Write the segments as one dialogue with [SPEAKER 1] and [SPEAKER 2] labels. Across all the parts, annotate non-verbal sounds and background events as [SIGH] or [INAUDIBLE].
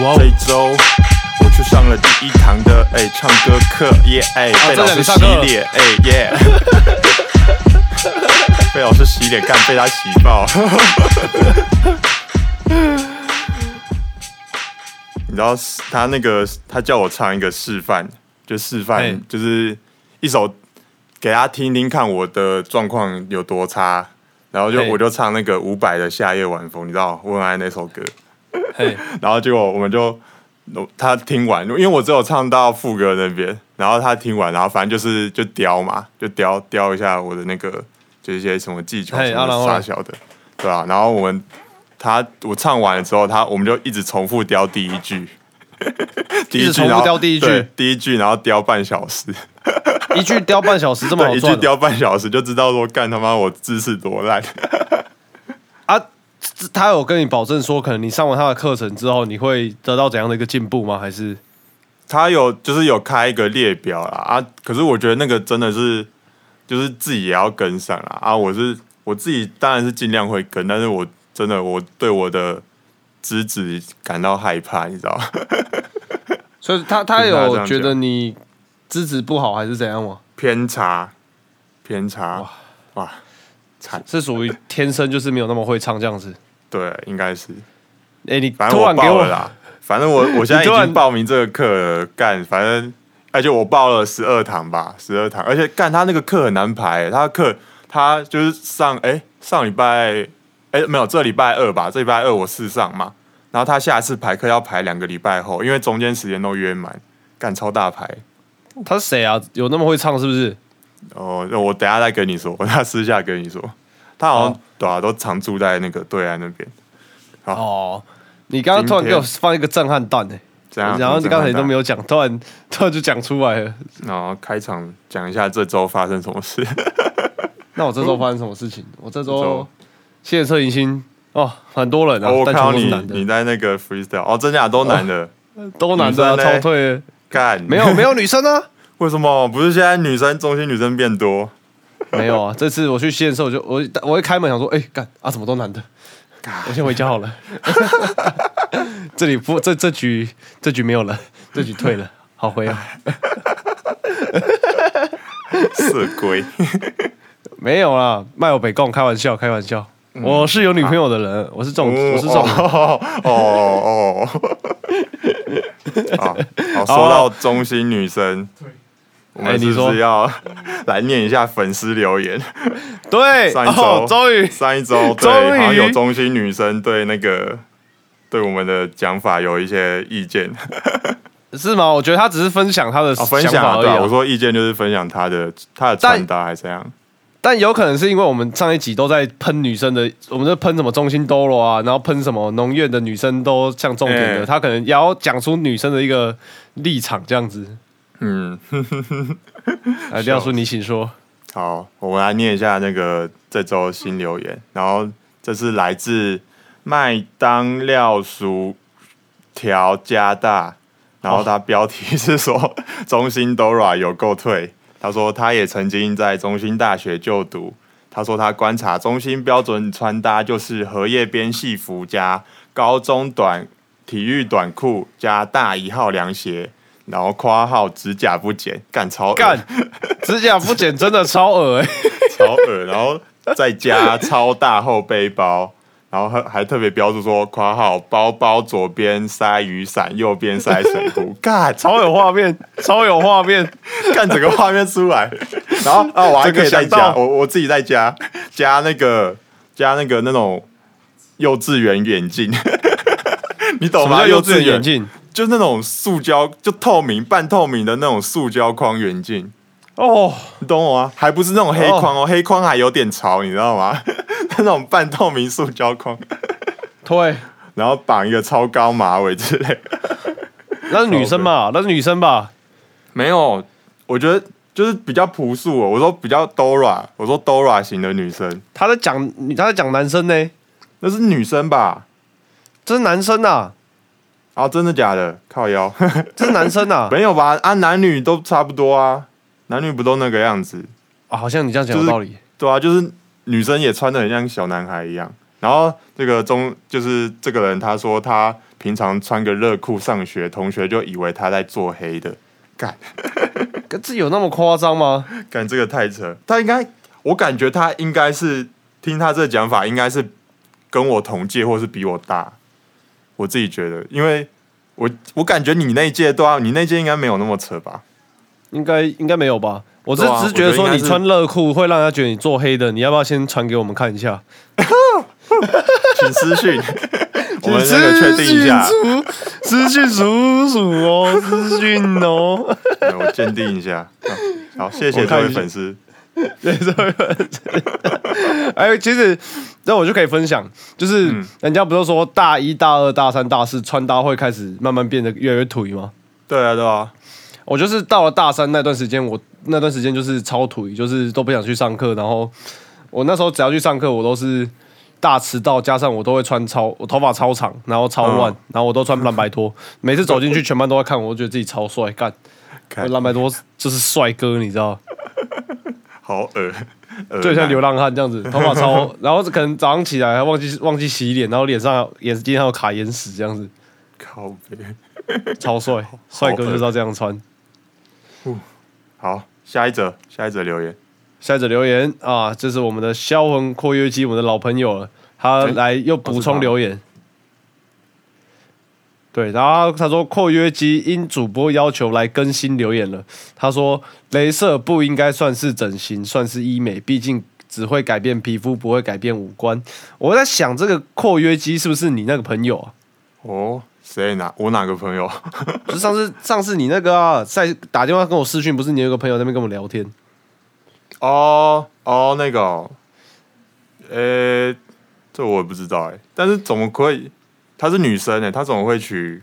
[SPEAKER 1] 这一周我去上了第一堂的哎、唱歌课，耶哎，[LAUGHS] 被老师洗脸，哎耶，被老师洗脸，干被他洗爆。[LAUGHS] 你知道他那个他叫我唱一个示范，就示范就是一首给他听听看我的状况有多差，然后就我就唱那个伍佰的《夏夜晚风》，你知道我很爱那首歌，
[SPEAKER 2] 嘿，[LAUGHS]
[SPEAKER 1] 然后结果我们就他听完，因为我只有唱到副歌那边，然后他听完，然后反正就是就雕嘛，就雕雕一下我的那个就是一些什么技巧什么
[SPEAKER 2] 嘿啊然后呢
[SPEAKER 1] 傻小的，对啊，然后我们他我唱完了之后，他我们就一直重复雕第一句。第
[SPEAKER 2] 一直重复
[SPEAKER 1] 句然后
[SPEAKER 2] 雕第一句
[SPEAKER 1] 第一句，然后雕半小时，
[SPEAKER 2] 一句雕半小时这么，[LAUGHS] 好
[SPEAKER 1] 一句雕半小时就知道说干他妈我姿势多烂。
[SPEAKER 2] 他有跟你保证说，可能你上完他的课程之后，你会得到怎样的一个进步吗？还是
[SPEAKER 1] 他有就是有开一个列表啦啊，可是我觉得那个真的是就是自己也要跟上啦啊，我是我自己当然是尽量会跟，但是我真的我对我的资质感到害怕，你知道？[LAUGHS]
[SPEAKER 2] 所以他他有觉得你资质不好还是怎样吗？
[SPEAKER 1] 偏差偏差
[SPEAKER 2] 哇
[SPEAKER 1] 哇惨，
[SPEAKER 2] 是属于天生就是没有那么会唱这样子？
[SPEAKER 1] 对，应该是，
[SPEAKER 2] 哎、你
[SPEAKER 1] 反正我报了啦，反正我 [LAUGHS] 我现在已经报名这个课了，干，反正而且我报了十二堂吧，十二堂，而且干他那个课很难排、他的课他就是上哎、上礼拜哎、没有这礼拜二吧，这礼拜二我试上嘛，然后他下次排课要排两个礼拜后，因为中间时间都约满，干超大牌。
[SPEAKER 2] 他是谁啊？有那么会唱是不是？
[SPEAKER 1] 哦，那我等下再跟你说，我等下私下跟你说，他好像、
[SPEAKER 2] 哦
[SPEAKER 1] 对啊，都常住在那个对岸那边，好
[SPEAKER 2] 哦，你刚刚突然给我放一个震撼弹呢、
[SPEAKER 1] 这样。
[SPEAKER 2] 然后你刚才都没
[SPEAKER 1] 有，
[SPEAKER 2] 有讲，突然 [LAUGHS] 突然就讲出来了。
[SPEAKER 1] 然后开场讲一下这周发生什么事。[LAUGHS]
[SPEAKER 2] 那我这周发生什么事情？我这
[SPEAKER 1] 这周
[SPEAKER 2] 周谢车迎新哦，很多人啊，
[SPEAKER 1] 哦，我
[SPEAKER 2] 但
[SPEAKER 1] 看到你你在那个 freestyle，哦，真假都男的，
[SPEAKER 2] 都男的、超退的。
[SPEAKER 1] 干
[SPEAKER 2] 没有没有女生啊，[LAUGHS]
[SPEAKER 1] 为什么？不是现在女生中心女生变多？[LAUGHS]
[SPEAKER 2] 没有啊。这次我去县的时候，我就我我一开门想说，哎、干啊，怎么都男的？我先回家好了。[LAUGHS] 这里不这这局这局没有了，这局退了，好回啊。
[SPEAKER 1] 色鬼，
[SPEAKER 2] 没有啦，卖我北贡，开玩笑开玩笑。我是有女朋友的人，我是这种我是这种人。
[SPEAKER 1] 哦哦哦。[LAUGHS] 好，好，说到中心女生，我们是不
[SPEAKER 2] 哎你说
[SPEAKER 1] 是要 [LAUGHS] 来念一下粉丝留言？[LAUGHS]
[SPEAKER 2] 对，
[SPEAKER 1] 上一周
[SPEAKER 2] 哦，终于
[SPEAKER 1] 上一周 [LAUGHS] 对，
[SPEAKER 2] 终于
[SPEAKER 1] 好像有中心女生对那个对我们的讲法有一些意见，
[SPEAKER 2] 是吗？我觉得她只是分享她的
[SPEAKER 1] 哦，分
[SPEAKER 2] 想法而已啊、
[SPEAKER 1] 我说意见就是分享她的她的穿搭还是怎样？
[SPEAKER 2] 但有可能是因为我们上一集都在喷女生的，我们在喷什么中心兜罗啊，然后喷什么农院的女生都像重点的，
[SPEAKER 1] 哎
[SPEAKER 2] 他可能也要讲出女生的一个立场这样子。
[SPEAKER 1] 嗯，[LAUGHS]
[SPEAKER 2] 哎，廖叔，你请说。
[SPEAKER 1] 好，我们来念一下那个这周新留言，然后这是来自麦当廖薯条加大，然后他标题是说中心 Dora 有够退，他说他也曾经在中心大学就读，他说他观察中心标准穿搭就是荷叶边戏服加高中短体育短裤加大一号凉鞋。然后括号指甲不剪，干超恶
[SPEAKER 2] 干，指甲不剪真的超恶哎、[LAUGHS]
[SPEAKER 1] 超恶，然后再加超大厚背包，然后还还特别标注说括号包包左边塞雨伞，右边塞水壶，[LAUGHS] 干超
[SPEAKER 2] 超有画面，超有画面。[LAUGHS]
[SPEAKER 1] 干整个画面出来，然后啊我还可以再加，我我自己再加加那个加那个那种幼稚园眼镜，你懂吗？
[SPEAKER 2] 幼稚园眼
[SPEAKER 1] 镜？
[SPEAKER 2] 镜？
[SPEAKER 1] 就那种塑胶，就透明半透明的那种塑胶框眼镜。
[SPEAKER 2] 哦，
[SPEAKER 1] 你懂我啊？还不是那种黑框哦，黑框还有点潮，你知道吗？[LAUGHS] 那种半透明塑胶框，
[SPEAKER 2] 对，
[SPEAKER 1] 然后绑一个超高马尾之类。[LAUGHS]
[SPEAKER 2] 那是女生吧？[LAUGHS] 那是女生吧？
[SPEAKER 1] 没有，我觉得就是比较朴素哦。我说比较 Dora，我说 Dora 型的女生，
[SPEAKER 2] 他在讲，你他在讲男生呢？
[SPEAKER 1] 那是女生吧？
[SPEAKER 2] 这是男生呐，
[SPEAKER 1] 啊，真的假的？靠腰？[LAUGHS]
[SPEAKER 2] 这是男生啊。[LAUGHS]
[SPEAKER 1] 没有吧？啊，男女都差不多啊，男女不都那个样子？
[SPEAKER 2] 啊，好像你这样讲有
[SPEAKER 1] 就是
[SPEAKER 2] 道理。
[SPEAKER 1] 对啊，就是女生也穿的很像小男孩一样。然后这个中就是这个人，他说他平常穿个热裤上学，同学就以为他在做黑的。干，[LAUGHS]
[SPEAKER 2] 这有那么夸张吗？
[SPEAKER 1] 干这个太扯。他应该，我感觉他应该是听他这讲法，应该是跟我同届或是比我大。我自己觉得，因为我我感觉你那一届都要，你那届应该没有那么扯吧？
[SPEAKER 2] 应该应该没有吧？我是
[SPEAKER 1] 对啊
[SPEAKER 2] 只是觉得说你穿热裤会让人家觉得你做黑的，你要不要先传给我们看一下？
[SPEAKER 1] 请私讯，[LAUGHS] 我们那个确定一下，
[SPEAKER 2] 私讯叔叔哦，私讯哦。[LAUGHS]
[SPEAKER 1] 对我鉴定一下。好，好谢谢这位粉丝。[LAUGHS]
[SPEAKER 2] 对，哎，其实那我就可以分享，就是
[SPEAKER 1] 嗯。
[SPEAKER 2] 人家不是说大一大二大三大四穿搭会开始慢慢变得越来越颓吗？
[SPEAKER 1] 对啊，对啊，
[SPEAKER 2] 我就是到了大三那段时间，我那段时间就是超颓，就是都不想去上课，然后我那时候只要去上课，我都是大迟到，加上我都会穿超，我头发超长，然后超乱，
[SPEAKER 1] 嗯。
[SPEAKER 2] 然后我都穿蓝白拖，每次走进去，全班都在看我，我觉得自己超帅，干，蓝白拖就是帅哥，你知道，
[SPEAKER 1] 好恶，[LAUGHS] 恶
[SPEAKER 2] 就像流浪汉这样子，[LAUGHS] 头发超，然后可能早上起来还忘记忘记洗脸，然后脸上眼睛还有卡眼屎这样子，
[SPEAKER 1] 靠背。
[SPEAKER 2] 超帅，帅哥就是要这样穿。
[SPEAKER 1] 好，下一则，下一则留言。
[SPEAKER 2] 下一则留言啊，这是我们的销魂括约肌，我们的老朋友了，他
[SPEAKER 1] 诶
[SPEAKER 2] 来又补充留言。对，然后他说括约肌因主播要求来更新留言了。他说，镭射不应该算是整形，算是医美，毕竟只会改变皮肤，不会改变五官。我在想，这个括约肌是不是你那个朋友啊？
[SPEAKER 1] 哦，谁哪？我哪个朋友？
[SPEAKER 2] 就是上次上次你那个啊，在打电话跟我私讯，不是你有一个朋友在那边跟我们聊天？
[SPEAKER 1] 哦哦，那个、哦，呃、这我也不知道哎，但是怎么会？她是女生哎，她怎么会娶？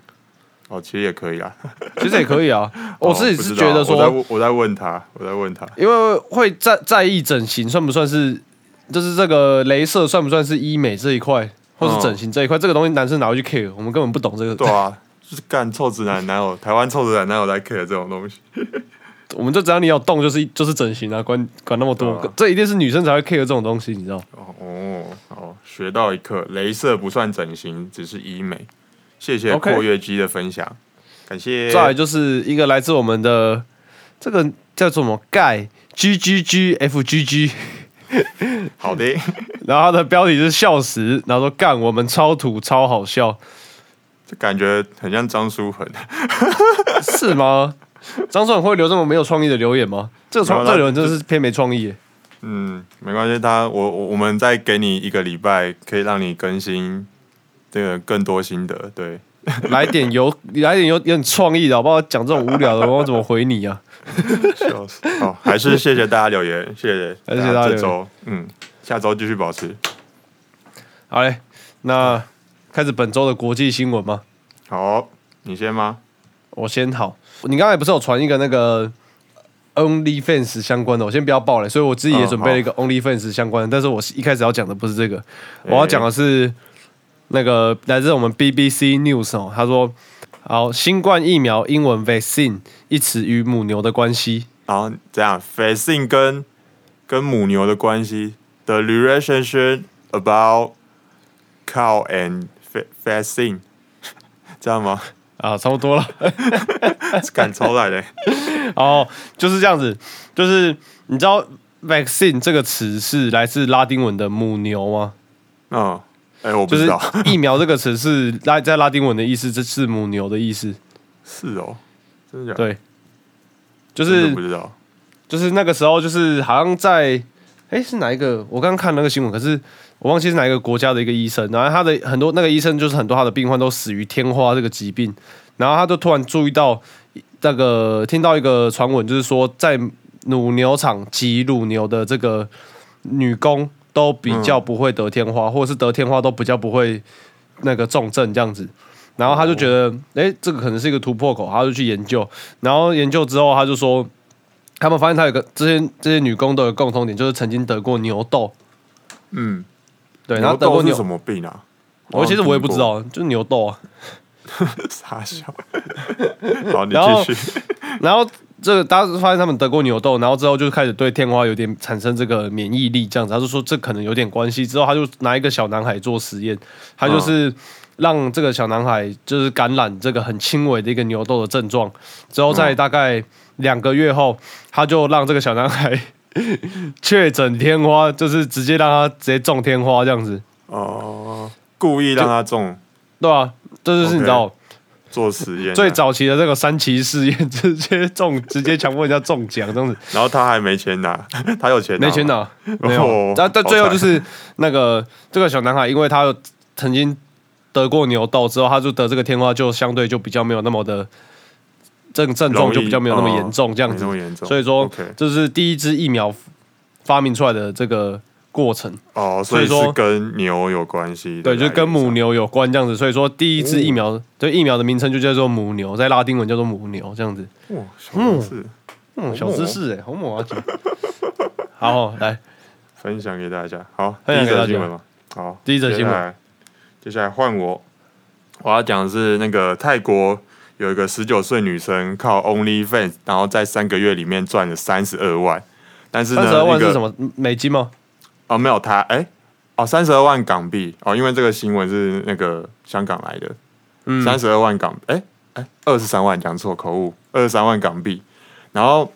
[SPEAKER 1] 哦，其实也可以啊。[LAUGHS]
[SPEAKER 2] 其实也可以啊。[LAUGHS] 我自己是觉得说，
[SPEAKER 1] 我在我在问他，我在问他。
[SPEAKER 2] 因为会在在意整形算不算是，就是这个镭射算不算是医美这一块，或是整形这一块，这个东西男生哪会去 care？我们根本不懂这个，
[SPEAKER 1] 对啊，就是干臭直男，哪有台湾臭直男哪有在 care 这种东西？
[SPEAKER 2] 我们就只要你有动就是就是整形啊，管管那么多，这一定是女生才会 care 这种东西，你知道？
[SPEAKER 1] 哦哦哦，学到一课，镭射不算整形，只是医美。谢谢括约肌的分享，感谢。
[SPEAKER 2] 再来就是一个来自我们的这个叫做什么盖 G G G F G G，[LAUGHS]
[SPEAKER 1] 好的，[LAUGHS]
[SPEAKER 2] 然后他的标题是笑死，然后说干我们超土超好笑，
[SPEAKER 1] 这感觉很像张书恒。[LAUGHS]
[SPEAKER 2] 是吗？[LAUGHS] 张总会留这么没有创意的留言吗？这个创这个留言真的是偏没创意耶。
[SPEAKER 1] 嗯，没关系，他我我我们再给你一个礼拜，可以让你更新这个更多心得。对，[LAUGHS]
[SPEAKER 2] 来点有来点有有点创意的，好不好？讲这种无聊的，我怎么回你啊？[LAUGHS]
[SPEAKER 1] 笑死。好，还是谢谢大家留言，谢谢
[SPEAKER 2] 大家
[SPEAKER 1] 这周，嗯，下周继续保持。
[SPEAKER 2] 好嘞，那开始本周的国际新闻吗？
[SPEAKER 1] 好，你先吗？
[SPEAKER 2] 我先好，你刚才不是有传一个那个 OnlyFans 相关的，我先不要报了，所以我自己也
[SPEAKER 1] 哦
[SPEAKER 2] 准备了一个 OnlyFans 相关的，但是我一开始要讲的不是这个，我要讲的是那个来自我们 BBC News 哦，他说，好，新冠疫苗英文 vaccine 一词与母牛的关系，
[SPEAKER 1] 然后这样 vaccine 跟跟母牛的关系，the relationship about cow and n 这样吗？
[SPEAKER 2] 啊，差不多了。[LAUGHS]
[SPEAKER 1] 赶超来的，[LAUGHS]
[SPEAKER 2] 哦，就是这样子，就是你知道 vaccine 这个词是来自拉丁文的母牛吗？
[SPEAKER 1] 嗯，哎、我不
[SPEAKER 2] 就是
[SPEAKER 1] 知道，[LAUGHS]
[SPEAKER 2] 疫苗这个词是拉在拉丁文的意思，这是母牛的意思。
[SPEAKER 1] 是哦，真的假的？
[SPEAKER 2] 对，就是
[SPEAKER 1] 不知道，
[SPEAKER 2] 就是那个时候，就是好像在，哎，是哪一个？我刚刚看那个新闻，可是我忘记是哪一个国家的一个医生，然后他的很多那个医生就是很多他的病患都死于天花这个疾病，然后他就突然注意到那个听到一个传闻，就是说在乳牛场挤乳牛的这个女工都比较不会得天花，或者是得天花都比较不会那个重症这样子。然后他就觉得，哎、这个可能是一个突破口，他就去研究。然后研究之后，他就说，他们发现他有个这些这些女工都有共同点，就是曾经得过牛痘。
[SPEAKER 1] 嗯，
[SPEAKER 2] 对，然后
[SPEAKER 1] 牛
[SPEAKER 2] 得过牛
[SPEAKER 1] 什，么病啊？
[SPEAKER 2] 我其实我也不知道，就是牛痘啊。[LAUGHS]
[SPEAKER 1] 傻笑。好，你继续。[LAUGHS]
[SPEAKER 2] 然后这个大家发现他们得过牛痘，然后之后就开始对天花有点产生这个免疫力，这样子，他就说这可能有点关系。之后他就拿一个小男孩做实验，他就是让这个小男孩就是感染这个很轻微的一个牛痘的症状，之后在大概两个月后，他就让这个小男孩 [LAUGHS] 确诊天花，就是直接让他直接中天花这样子，
[SPEAKER 1] 哦，故意让他中。
[SPEAKER 2] 对啊、这就是你知道
[SPEAKER 1] 做实验啊，
[SPEAKER 2] 最早期的这个三期试验，直接中，直接强迫人家中奖这样子。[LAUGHS]
[SPEAKER 1] 然后他还没钱拿，[LAUGHS] 他有钱
[SPEAKER 2] 没钱
[SPEAKER 1] 拿
[SPEAKER 2] 没有。
[SPEAKER 1] 哦。
[SPEAKER 2] 但但最后就是那个这个小男孩，因为他曾经得过牛痘之后，他就得这个天花，就相对就比较没有那么的症症状就比较没有那么严重这样子。所以说这是第一支疫苗发明出来的这个过程，
[SPEAKER 1] 哦，所以
[SPEAKER 2] 说
[SPEAKER 1] 跟牛有关系
[SPEAKER 2] 对，就跟母牛有关这样子。所以说第一支疫
[SPEAKER 1] 哦
[SPEAKER 2] 苗，对疫苗的名称就叫做母牛，在拉丁文叫做母牛这样子。
[SPEAKER 1] 哇，小知识
[SPEAKER 2] 嗯，小知识哎，好猛啊！姐好，来
[SPEAKER 1] 分享给大家。好，第一
[SPEAKER 2] 分享给大家
[SPEAKER 1] 则新闻嘛。好，
[SPEAKER 2] 第一则新闻
[SPEAKER 1] 接下来换我，我要讲的是那个泰国有一个十九岁女生靠 OnlyFans，然后在三个月里面赚了三十二万，但是呢，
[SPEAKER 2] 三十二万是什么？美金吗？
[SPEAKER 1] 哦，没有他，哎、哦，三十二万港币。哦，因为这个新闻是那个香港来的，
[SPEAKER 2] 嗯，
[SPEAKER 1] 三十二万港，哎、哎，二十三万讲错口误，二十三万港币，然后。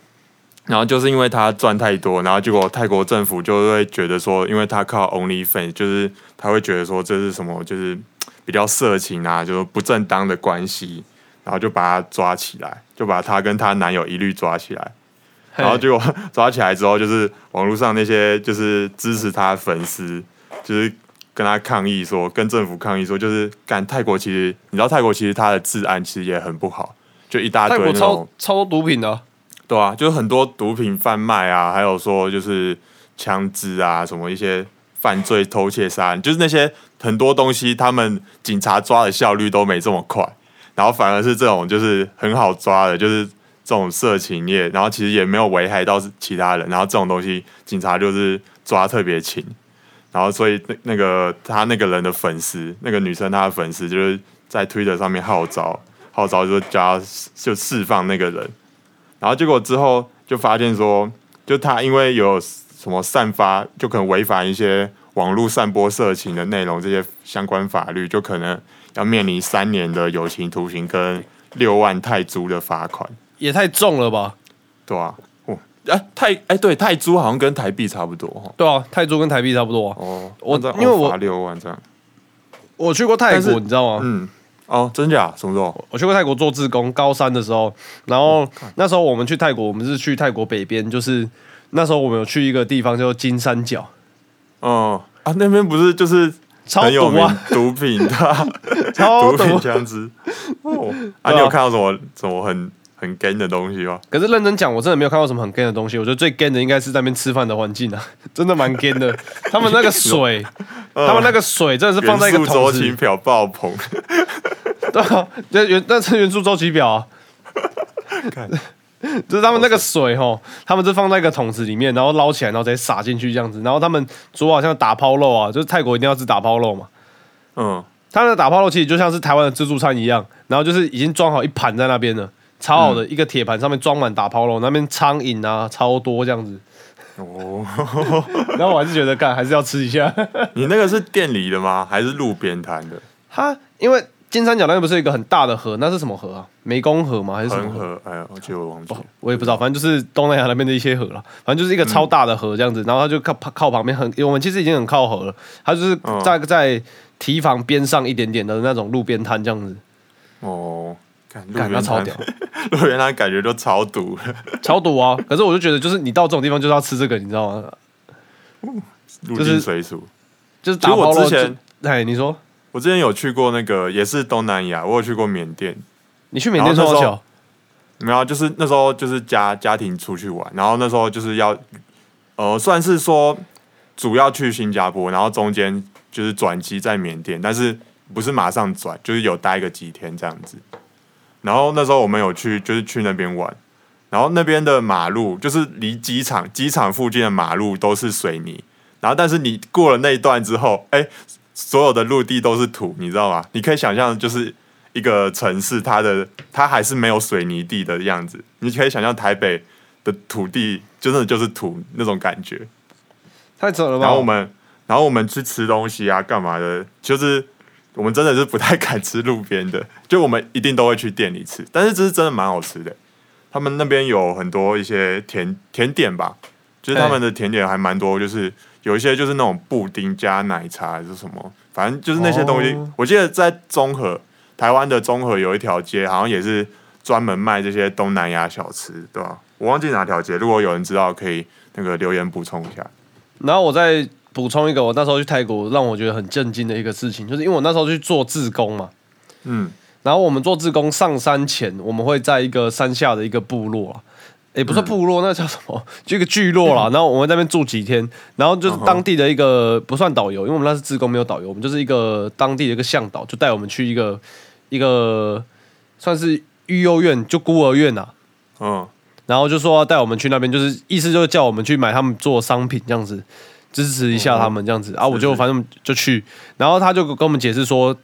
[SPEAKER 1] 然后就是因为他赚太多，然后结果泰国政府就会觉得说，因为他靠 OnlyFans，就是他会觉得说这是什么，就是比较色情啊，就是不正当的关系，然后就把他抓起来，就把他跟她男友一律抓起来。然后结果抓起来之后，就是网络上那些就是支持他的粉丝，就是跟他抗议说，跟政府抗议说，就是干泰国其实你知道泰国其实它的治安其实也很不好，就一大堆那种
[SPEAKER 2] 超多毒品的。啊、
[SPEAKER 1] 对啊，就是很多毒品贩卖啊，还有说就是枪支啊，什么一些犯罪、偷窃、杀人，就是那些很多东西，他们警察抓的效率都没这么快，然后反而是这种就是很好抓的，就是这种色情业，然后其实也没有危害到其他人，然后这种东西警察就是抓特别勤，然后所以那那个他那个人的粉丝，那个女生她的粉丝就是在推特上面号召，号召就叫他就释放那个人。然后结果之后就发现说，就他因为有什么散发，就可能违反一些网络散播色情的内容，这些相关法律，就可能要面临三年的有期徒刑跟六万泰铢的罚款，
[SPEAKER 2] 也太重了吧？
[SPEAKER 1] 对啊，哦，哎、泰哎、对泰铢好像跟台币差不多哈。
[SPEAKER 2] 对啊，泰铢跟台币差不多啊、
[SPEAKER 1] 哦，
[SPEAKER 2] 我因为我
[SPEAKER 1] 罚六万这样，
[SPEAKER 2] 我去过泰国，你知道吗？
[SPEAKER 1] 嗯，哦，真假？什么时候？
[SPEAKER 2] 我去过泰国做志工，高三的时候，然后那时候我们去泰国，我们是去泰国北边，就是那时候我们有去一个地方叫做金三角，
[SPEAKER 1] 哦啊，那边不是就是
[SPEAKER 2] 超
[SPEAKER 1] 很有名
[SPEAKER 2] 毒啊，
[SPEAKER 1] 毒品的 [LAUGHS] 毒品
[SPEAKER 2] 毒。
[SPEAKER 1] 枪支。哦，啊，你有看到什么什么很很 gay 的东西吗？
[SPEAKER 2] 可是认真讲，我真的没有看到什么很 gay 的东西。我觉得最 gay 的应该是在那边吃饭的环境啊，真的蛮 gay 的。他们那个 [LAUGHS] 水，他们那个水真的是放在一个
[SPEAKER 1] 元素
[SPEAKER 2] 桶子里，
[SPEAKER 1] 周期表爆棚，[LAUGHS]
[SPEAKER 2] 对啊，那原那是元素周期表啊。[LAUGHS] 就是他们那个水吼，他们是放在一个桶子里面，然后捞起来，然后直接撒进去这样子。然后他们煮好像打抛肉啊，就是泰国一定要吃打抛肉嘛。
[SPEAKER 1] 嗯，
[SPEAKER 2] 他的打抛肉其实就像是台湾的自助餐一样，然后就是已经装好一盘在那边了，超好的一个铁盘上面装满打抛肉，那边苍蝇啊超多这样子。
[SPEAKER 1] 哦，[LAUGHS]
[SPEAKER 2] 然后我还是觉得干还是要吃一下。
[SPEAKER 1] 你那个是店里的吗？还是路边摊的？
[SPEAKER 2] 他因为金三角那边不是有一个很大的河，那是什么河啊？湄公河吗？还是什么河？
[SPEAKER 1] 恒河？哎呀，我记得我忘记了。
[SPEAKER 2] 我也不知道，反正就是东南亚那边的一些河了，反正就是一个超大的河这样子，然后它就靠靠旁边很，我们其实已经很靠河了，它就是
[SPEAKER 1] 嗯
[SPEAKER 2] 在在堤防边上一点点的那种路边摊这样子，
[SPEAKER 1] 哦，
[SPEAKER 2] 感
[SPEAKER 1] 边摊
[SPEAKER 2] 觉超屌，，[LAUGHS]
[SPEAKER 1] 路边摊感觉都超堵了。
[SPEAKER 2] 超堵啊！可是我就觉得，就是你到这种地方就是要吃这个，你知道吗？
[SPEAKER 1] 入
[SPEAKER 2] 就是
[SPEAKER 1] 境水煮。
[SPEAKER 2] 就是
[SPEAKER 1] 其实我
[SPEAKER 2] 打包肉
[SPEAKER 1] 之前
[SPEAKER 2] 就，哎，你说
[SPEAKER 1] 我之前有去过那个，也是东南亚，我有去过缅甸。
[SPEAKER 2] 你去缅甸
[SPEAKER 1] 然后那时候
[SPEAKER 2] 说小，
[SPEAKER 1] 没有啊，就是那时候就是家家庭出去玩，然后那时候就是要，呃，算是说主要去新加坡，然后中间就是转机在缅甸，但是不是马上转，就是有待个几天这样子。然后那时候我们有去，就是去那边玩，然后那边的马路就是离机场机场附近的马路都是水泥，然后但是你过了那一段之后，哎，所有的陆地都是土，你知道吗？你可以想象就是一个城市，它的它还是没有水泥地的样子。你可以想象台北的土地真的就是土那种感觉。
[SPEAKER 2] 太扯了吧？
[SPEAKER 1] 然后我们，然后我们去吃东西啊，干嘛的？就是我们真的是不太敢吃路边的，就我们一定都会去店里吃。但是这是真的蛮好吃的，他们那边有很多一些甜甜点吧，就是他们的甜点还蛮多，就是有一些就是那种布丁加奶茶还是什么，反正就是那些东西。
[SPEAKER 2] 哦
[SPEAKER 1] 我记得在综合，台湾的综合有一条街，好像也是专门卖这些东南亚小吃，对吧、我忘记哪条街，如果有人知道，可以那个留言补充一下。
[SPEAKER 2] 然后我再补充一个，我那时候去泰国让我觉得很震惊的一个事情，就是因为我那时候去做自工嘛，
[SPEAKER 1] 嗯，
[SPEAKER 2] 然后我们做自工上山前，我们会在一个山下的一个部落啊，也不是部落，那叫什么？[LAUGHS] 就一个聚落啦。[LAUGHS] 然后我们在那边住几天，然后就是当地的一个不算导游，因为我们那是自工没有导游，我们就是一个当地的一个向导，就带我们去一个一个算是育幼院，就孤儿院啊。
[SPEAKER 1] 嗯，
[SPEAKER 2] 然后就说要带我们去那边，就是意思就是叫我们去买他们做商品这样子，支持一下他们这样子、啊。我就反正就去，然后他就跟我们解释说，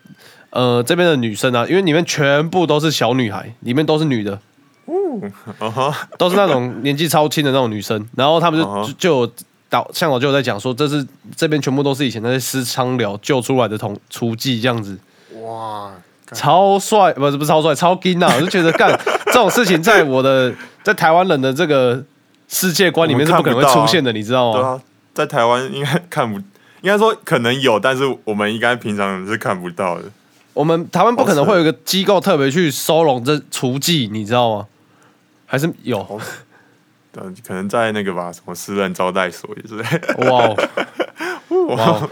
[SPEAKER 2] 呃，这边的女生啊，因为里面全部都是小女孩，里面都是女的，都是那种年纪超轻的那种女生，然后他们就就就有导向导就有在讲说，这是这边全部都是以前那些私娼寮救出来的同雏妓这样子。
[SPEAKER 1] 哇，
[SPEAKER 2] 超帅，不是不是超帅，超金啊！我就觉得干 [LAUGHS] 这种事情，在我的在台湾人的这个世界观里面是不可能会出现的，你知道吗？
[SPEAKER 1] 对啊，在台湾应该看不，应该说可能有，但是我们应该平常是看不到的。
[SPEAKER 2] 我们台湾不可能会有一个机构特别去收容这雏妓，你知道吗？还是有？
[SPEAKER 1] 好 [LAUGHS] 对，可能在那个吧，什么私人招待所之类的。[LAUGHS]
[SPEAKER 2] 哇哦。哇哦！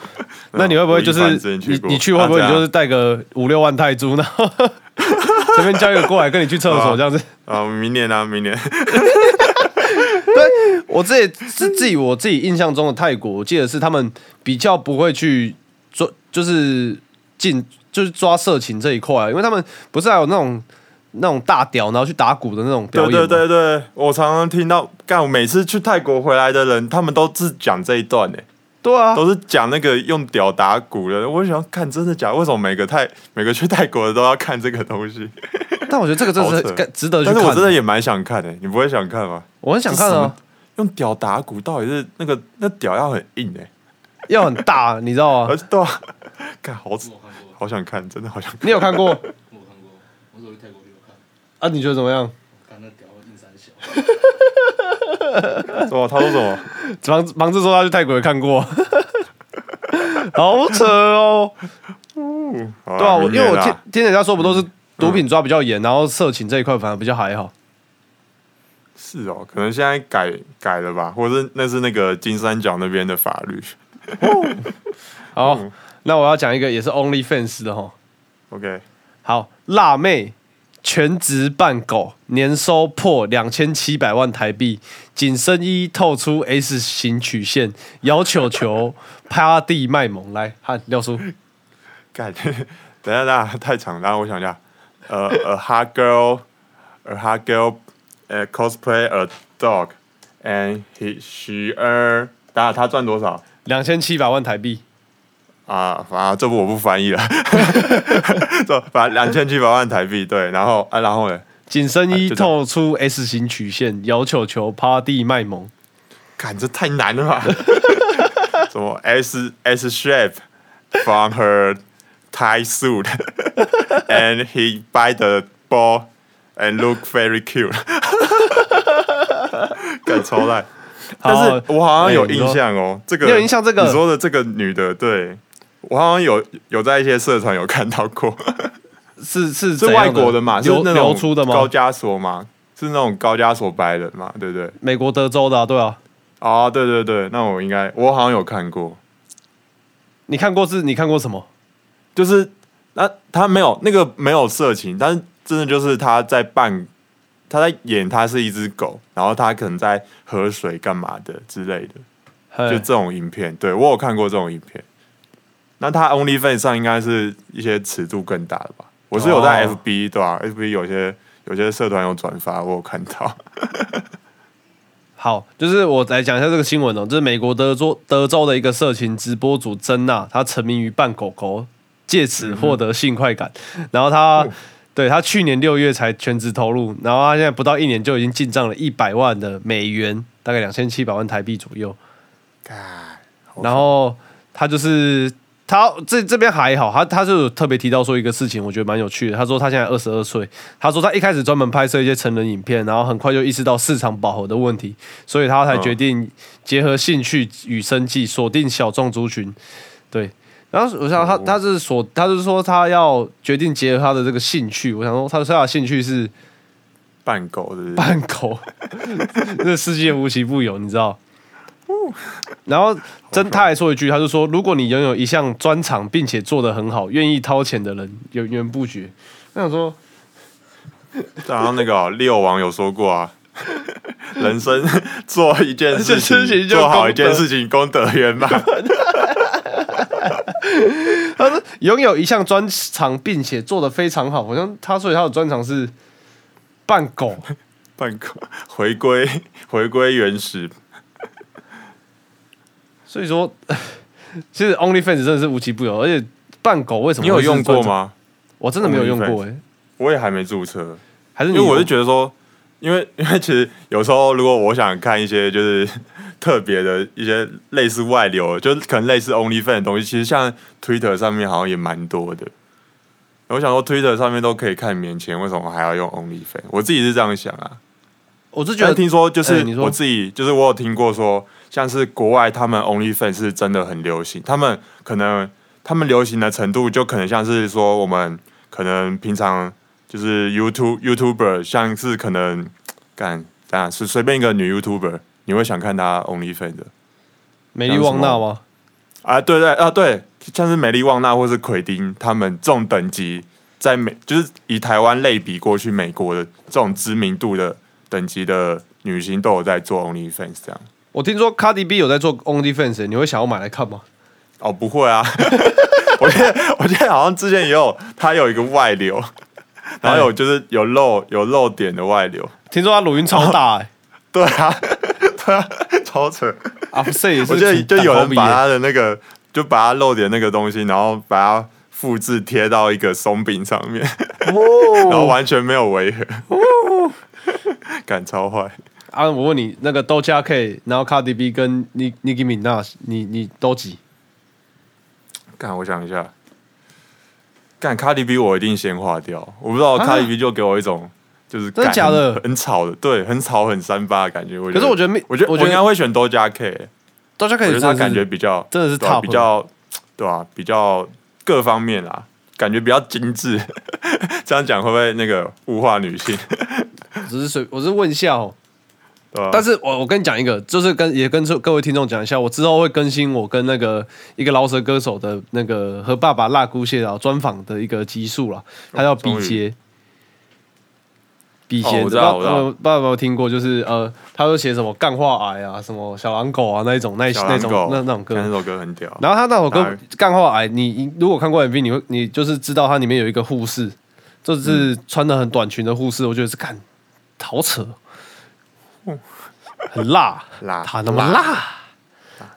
[SPEAKER 2] 那你会不会就是你你去会不会你就是带个五六万泰铢，然后 [LAUGHS] 随便叫一个过来跟你去厕所这样子？
[SPEAKER 1] 啊，明年啊，明年，
[SPEAKER 2] 我自己是自己我自己印象中的泰国，我记得是他们比较不会去抓，就是进就是抓色情这一块啊，因为他们不是还有那种那种大屌，然后去打鼓的那种表
[SPEAKER 1] 对
[SPEAKER 2] 演对
[SPEAKER 1] 对对对，我常常听到，干，我每次去泰国回来的人，他们都是讲这一段呢，
[SPEAKER 2] 对啊，
[SPEAKER 1] 都是讲那个用屌打鼓的。我就想看，真的假的？为什么每个泰每个去泰国的都要看这个东西？
[SPEAKER 2] 但我觉得这个真的值得去
[SPEAKER 1] 但。是我真的也蛮想看的，你不会想看吗？
[SPEAKER 2] 我很想看啊
[SPEAKER 1] 用屌打鼓到底是那个那屌要很硬哎、
[SPEAKER 2] 要很大，你知道吗
[SPEAKER 1] 而？且 [LAUGHS] 对啊，看好
[SPEAKER 3] 我看过，
[SPEAKER 1] 好想看，真的好想看。
[SPEAKER 2] 你有看过
[SPEAKER 3] 我有看过，我走去泰国
[SPEAKER 2] 啊？你觉得怎么样？
[SPEAKER 3] 看那屌硬三小，[LAUGHS]
[SPEAKER 1] 什么？他说什么？
[SPEAKER 2] 房房子说他去泰国也看过，[LAUGHS] 好扯哦。
[SPEAKER 1] 对
[SPEAKER 2] 对啊，我因为我听
[SPEAKER 1] 听
[SPEAKER 2] 听人家说不都是毒品抓比较严，然后色情这一块反而比较还好。
[SPEAKER 1] 是哦，可能现在改改了吧，或者是那是那个金三角那边的法律。
[SPEAKER 2] 好，
[SPEAKER 1] 嗯
[SPEAKER 2] 那我要讲一个也是 OnlyFans 的哈。
[SPEAKER 1] OK，
[SPEAKER 2] 好，辣妹全职扮狗，年收破两千七百万台币，紧身衣透出 S 型曲线，摇球球趴地卖萌。来，汉廖叔，
[SPEAKER 1] 干，等一下，等一下，太长了，然后我想一下，呃，a hot girl，a hot girl，呃，cosplay a dog，and he she earn，等下他赚多少？
[SPEAKER 2] 两千七百万台币。
[SPEAKER 1] 啊，反正这部我不翻译了，[LAUGHS] 这反正两千七百万台币，对，然后啊，然后呢？
[SPEAKER 2] 紧身衣透出 S 型曲线，摇球球趴地卖萌。
[SPEAKER 1] 干，这太难了吧？[LAUGHS] 什么 S S shape from her Thai suit [LAUGHS] and he buy the ball and look very cute，干超烂。但是我好像有印象哦，这个
[SPEAKER 2] 你有印象这个
[SPEAKER 1] 你说的这个女的，对我好像有有在一些社团有看到过，[LAUGHS]
[SPEAKER 2] 是是
[SPEAKER 1] 是外国的嘛？是
[SPEAKER 2] 流
[SPEAKER 1] 那种
[SPEAKER 2] 流出的吗
[SPEAKER 1] 高？加索嘛？是那种高加索白人嘛？对不对？
[SPEAKER 2] 美国德州的啊，对啊。
[SPEAKER 1] 哦，对对对，那我应该我好像有看过，
[SPEAKER 2] 你看过是？你看过什么？
[SPEAKER 1] 就是那他没有那个没有色情，但是真的就是他在扮他在演他是一只狗，然后他可能在喝水干嘛的之类的，就这种影片，对我有看过这种影片。那他 OnlyFans 上应该是一些尺度更大的吧？我是有在
[SPEAKER 2] 哦
[SPEAKER 1] FB、对吧、FB 有些有些社团有转发，我有看到。[LAUGHS]
[SPEAKER 2] 好，就是我来讲一下这个新闻哦，就是美国德州德州的一个色情直播主珍娜，她沉迷于扮狗狗，借此获得性快感。然后她对她去年六月才全职投入，然后她现在不到一年就已经进账了一百万的美元，大概两千七百万台币左右。然后她就是他这这边还好，他他就有特别提到说一个事情，我觉得蛮有趣的。他说他现在二十二岁，他说他一开始专门拍摄一些成人影片，然后很快就意识到市场饱和的问题，所以他才决定结合兴趣与生计，锁定小众族群。对，然后我想他
[SPEAKER 1] 哦
[SPEAKER 2] 他是锁，他是说他要决定结合他的这个兴趣。我想说他说他的兴趣是
[SPEAKER 1] 扮狗是不是？
[SPEAKER 2] 扮狗，[LAUGHS] 这世界无奇不有，你知道？[LAUGHS] 然后真他还说一句，他就说，如果你拥有一项专长，并且做得很好，愿意掏钱的人源源不绝。我想说，
[SPEAKER 1] 然后那个哦猎友网有说过啊，[LAUGHS] 人生做一件事
[SPEAKER 2] 情
[SPEAKER 1] 做好一件事情，功德圆满。[LAUGHS]
[SPEAKER 2] 他说拥有一项专长，并且做得非常好，好像他所以他的专长是扮狗。
[SPEAKER 1] 扮狗，回归回归原始。
[SPEAKER 2] 所以说，[LAUGHS] 其实 OnlyFans 真的是无奇不有，而且扮狗为什么
[SPEAKER 1] 你有用过？吗？
[SPEAKER 2] 我真的没有用过哎、
[SPEAKER 1] 我也还没注册，
[SPEAKER 2] 还是？
[SPEAKER 1] 因为我是觉得说，因为 [LAUGHS] 因为其实有时候如果我想看一些就是 [LAUGHS] 特别的一些类似外流，就是可能类似 OnlyFans 的东西，其实像 Twitter 上面好像也蛮多的。我想说，Twitter 上面都可以看免钱，为什么还要用 OnlyFans？我自己是这样想啊。
[SPEAKER 2] 我是觉得
[SPEAKER 1] 但听说就是我自己，就是我有听过说，像是国外他们 OnlyFans 是真的很流行，他们可能他们流行的程度就可能像是说我们可能平常就是 YouTube YouTuber，像是可能干当然是随便一个女 YouTuber，你会想看她 OnlyFans 的
[SPEAKER 2] 美丽旺娜吗？
[SPEAKER 1] 啊？对对啊对，像是美丽旺娜或是奎丁他们这种等级，在美就是以台湾类比过去美国的这种知名度的等级的女星都有在做 OnlyFans 这样。
[SPEAKER 2] 我听说 Cardi B 有在做 OnlyFans，你会想要买来看吗？
[SPEAKER 1] 哦，不会啊，[LAUGHS] 我记得我记得好像之前也有他有一个外流，然后有就是有漏有漏点的外流，
[SPEAKER 2] 听说他录音超大哎、[LAUGHS]
[SPEAKER 1] 对啊，对啊，超扯。
[SPEAKER 2] 阿 f s 也是
[SPEAKER 1] 我记得就有人把
[SPEAKER 2] 他
[SPEAKER 1] 他的那个就把他漏点那个东西，然后把它复制贴到一个松饼上面，[LAUGHS] 然后完全没有违和，感超坏。
[SPEAKER 2] 啊！我问你，那个 Doja K，然后 Cardi B 跟 Nick Nicki Minaj，你你都几？
[SPEAKER 1] 干，我想一下，干卡迪 B 我一定先划掉，我不知道
[SPEAKER 2] 啊
[SPEAKER 1] 卡迪 B 就给我一种就是
[SPEAKER 2] 真的假的
[SPEAKER 1] 很很吵的，对，很吵很三八的感觉。我
[SPEAKER 2] 可是我觉得
[SPEAKER 1] 我觉得我应该会选多加 K，Doja
[SPEAKER 2] K 真的
[SPEAKER 1] 觉得他感觉比较
[SPEAKER 2] 真的是
[SPEAKER 1] 比较对吧，比较各方面啦，感觉比较精致。[LAUGHS] 这样讲会不会那个物化女性？[LAUGHS]
[SPEAKER 2] 只是随我是问一下哦。但是我我跟你讲一个，就是跟也跟各位听众讲一下，我之后会更新我跟那个一个饶舌歌手的那个和爸爸辣姑蟹佬专访的一个集数了，他叫比杰。比杰，
[SPEAKER 1] 哦我知道
[SPEAKER 2] 不
[SPEAKER 1] 我知道。
[SPEAKER 2] 呃不知道有没有听过？就是呃，他都写什么干化癌啊，什么小狼狗啊那一种那一那种那那种歌，
[SPEAKER 1] 那首歌很屌。
[SPEAKER 2] 然后他那首歌
[SPEAKER 1] 哪《
[SPEAKER 2] 干话癌》，你你如果看过 MV，你会你就是知道它里面有一个护士，就是穿的很短裙的护士，我觉得是看好扯，很辣，
[SPEAKER 1] 辣
[SPEAKER 2] 他那么辣。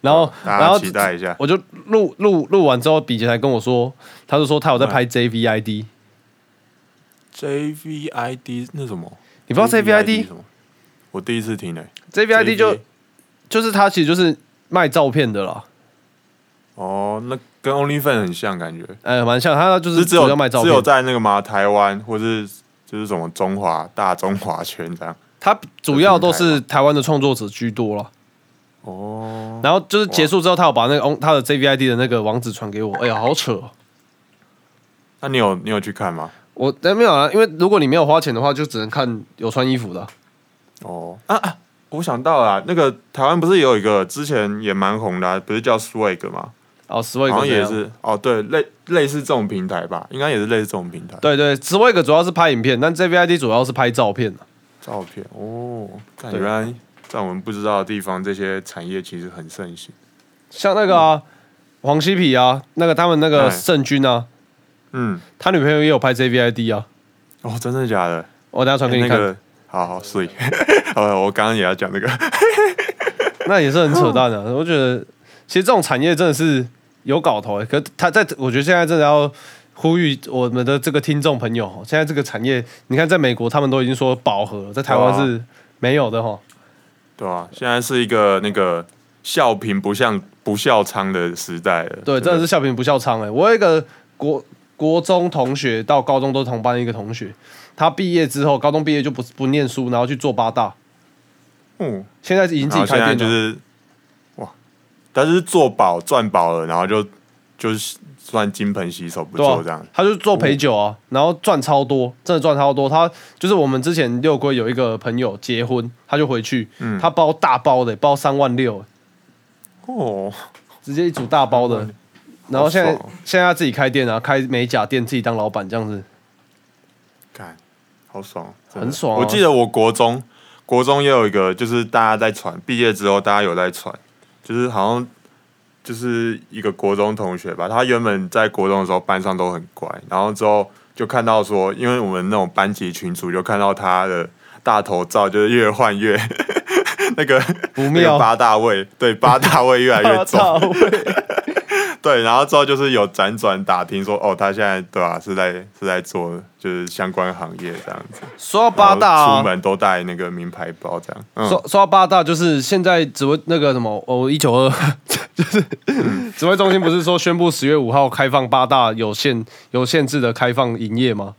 [SPEAKER 2] 然后，然后
[SPEAKER 1] 期待一下。
[SPEAKER 2] 我就录录录完之后，比杰才跟我说，他就说他有在拍
[SPEAKER 1] JVID，JVID 那什么？
[SPEAKER 2] 你不知道 JVID？
[SPEAKER 1] 什么？我第一次听诶、
[SPEAKER 2] JVID 就就是他其实就是卖照片的啦，
[SPEAKER 1] 哦，那跟 OnlyFans 很像，感觉
[SPEAKER 2] 哎，蛮像，他就是
[SPEAKER 1] 只有
[SPEAKER 2] 主要卖照片
[SPEAKER 1] 只有，在那个嘛台湾或是就是什么中华大中华圈这样。
[SPEAKER 2] 他主要都是台湾的创作者居多了。
[SPEAKER 1] 哦，
[SPEAKER 2] 然后就是结束之后，他有把那个他的 JVID 的那个网址传给我。哎呀，好扯、哦！
[SPEAKER 1] 那你有你有去看吗？
[SPEAKER 2] 我但没有啊，因为如果你没有花钱的话，就只能看有穿衣服的啊。
[SPEAKER 1] 哦啊啊！我想到了啊，那个台湾不是也有一个之前也蛮红的啊、不是叫 Swag 吗？
[SPEAKER 2] 哦，Swag
[SPEAKER 1] 好像也。是哦，对，类类似这种平台吧，应该也是类似这种平台。
[SPEAKER 2] 对对，Swag 主要是拍影片，但 JVID 主要是拍照片的。
[SPEAKER 1] 照片哦，原来在我们不知道的地方，这些产业其实很盛行。
[SPEAKER 2] 像那个啊，黄西皮啊，那个他们那个
[SPEAKER 1] 哎
[SPEAKER 2] 圣君啊，
[SPEAKER 1] 嗯，
[SPEAKER 2] 他女朋友也有拍 JVID 啊。
[SPEAKER 1] 哦，真的假的？
[SPEAKER 2] 我等下传给你看，
[SPEAKER 1] 那个好好所以，[LAUGHS] 呃，我刚刚也要讲那个，[LAUGHS]
[SPEAKER 2] 那也是很扯淡的、[LAUGHS] 我觉得其实这种产业真的是有搞头哎、可他在我觉得现在真的要呼吁我们的这个听众朋友，现在这个产业，你看在美国他们都已经说饱和了，在台湾是没有的哈。
[SPEAKER 1] 对啊，现在是一个那个笑贫不像不笑娼的时代了。
[SPEAKER 2] 对，真的是笑贫不笑娼哎、我有一个国国中同学到高中都同班的一个同学，他毕业之后，高中毕业就不不念书，然后去做八大，
[SPEAKER 1] 嗯，
[SPEAKER 2] 现在已经自己开店了。
[SPEAKER 1] 就是哇，但是做饱赚饱了，然后就就是算金盆洗手不
[SPEAKER 2] 对
[SPEAKER 1] 做这样
[SPEAKER 2] 啊。，他就做陪酒啊，然后赚超多，真的赚超多。他就是我们之前六龟有一个朋友结婚，他就回去，
[SPEAKER 1] 嗯
[SPEAKER 2] 他包大包的，包三万六，
[SPEAKER 1] 哦，
[SPEAKER 2] 直接一组大包的。然后现在、现在他自己开店啊，开美甲店，自己当老板这样子。
[SPEAKER 1] 看，好爽，
[SPEAKER 2] 很爽啊
[SPEAKER 1] 我记得我国中，国中也有一个，就是大家在传，毕业之后大家有在传，就是好像就是一个国中同学吧，他原本在国中的时候班上都很乖，然后之后就看到说，因为我们那种班级群组就看到他的大头照，就是越换越 [LAUGHS] 那个
[SPEAKER 2] 不妙。
[SPEAKER 1] 那个八大位，对八大位越来越重，
[SPEAKER 2] 操
[SPEAKER 1] 对，然后之后就是有辗转打听说，哦，他现在对吧、是在是在做就是相关行业这样子，
[SPEAKER 2] 说到八大、
[SPEAKER 1] 出门都带那个名牌包这样。嗯，
[SPEAKER 2] 说说到八大，就是现在指挥那个什么，哦，一九二，[LAUGHS] 就是指挥中心不是说宣布十月五号开放八大有限有限制的开放营业吗？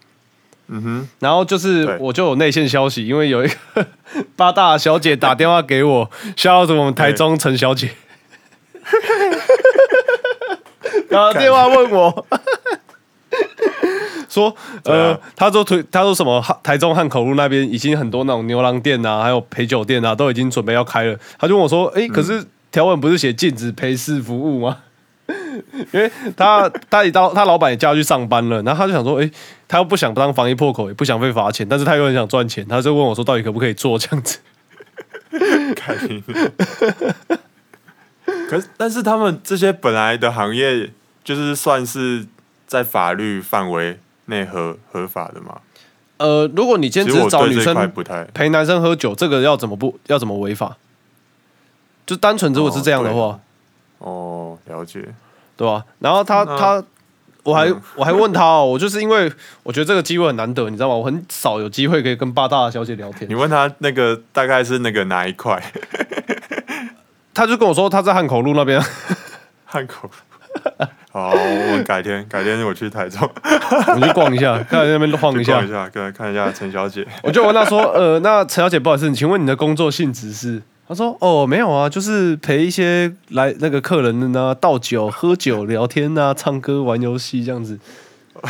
[SPEAKER 1] 嗯哼，
[SPEAKER 2] 然后就是我就有内线消息，因为有一个八大小姐打电话给我，笑到我们台中陈小姐，[LAUGHS] [LAUGHS] 打电话问我。[LAUGHS] 说，呃
[SPEAKER 1] 啊，
[SPEAKER 2] 他说推，他说什么？台中汉口路那边已经很多那种牛郎店啊，还有陪酒店啊，都已经准备要开了。他就问我说，哎、可是条文不是写禁止陪侍服务吗？[LAUGHS] 因为他他也到他老板也叫他去上班了，然后他就想说，哎、他又不想当防疫破口，也不想被罚钱，但是他又很想赚钱，他就问我说，到底可不可以做这样子？
[SPEAKER 1] 开心。可是，但是他们这些本来的行业，就是算是在法律范围内合合法的嘛？
[SPEAKER 2] 呃，如果你今
[SPEAKER 1] 其
[SPEAKER 2] 天只是找女生陪男生喝酒，这个要怎么不要怎么违法？就单纯如果是这样的话，
[SPEAKER 1] 哦，了解。
[SPEAKER 2] 对吧、然后他他，我还
[SPEAKER 1] 嗯 [LAUGHS]
[SPEAKER 2] 我还问他哦，我就是因为我觉得这个机会很难得，你知道吗？我很少有机会可以跟八大小姐聊天
[SPEAKER 1] 你。问他那个大概是那个哪一块？
[SPEAKER 2] 他就跟我说他在汉口路那边，
[SPEAKER 1] 汉口。[LAUGHS] 好，我们改天改天我去台中 [LAUGHS]
[SPEAKER 2] 我们去逛一下，看那边晃一下
[SPEAKER 1] 去逛一。下，跟看一下陈小姐。[LAUGHS]
[SPEAKER 2] 我就问她说：“呃，那陈小姐，不好意思，请问你的工作性质是？”她说：“哦，没有啊，就是陪一些来那个客人呢倒酒、喝酒、聊天啊、唱歌、玩游戏这样子。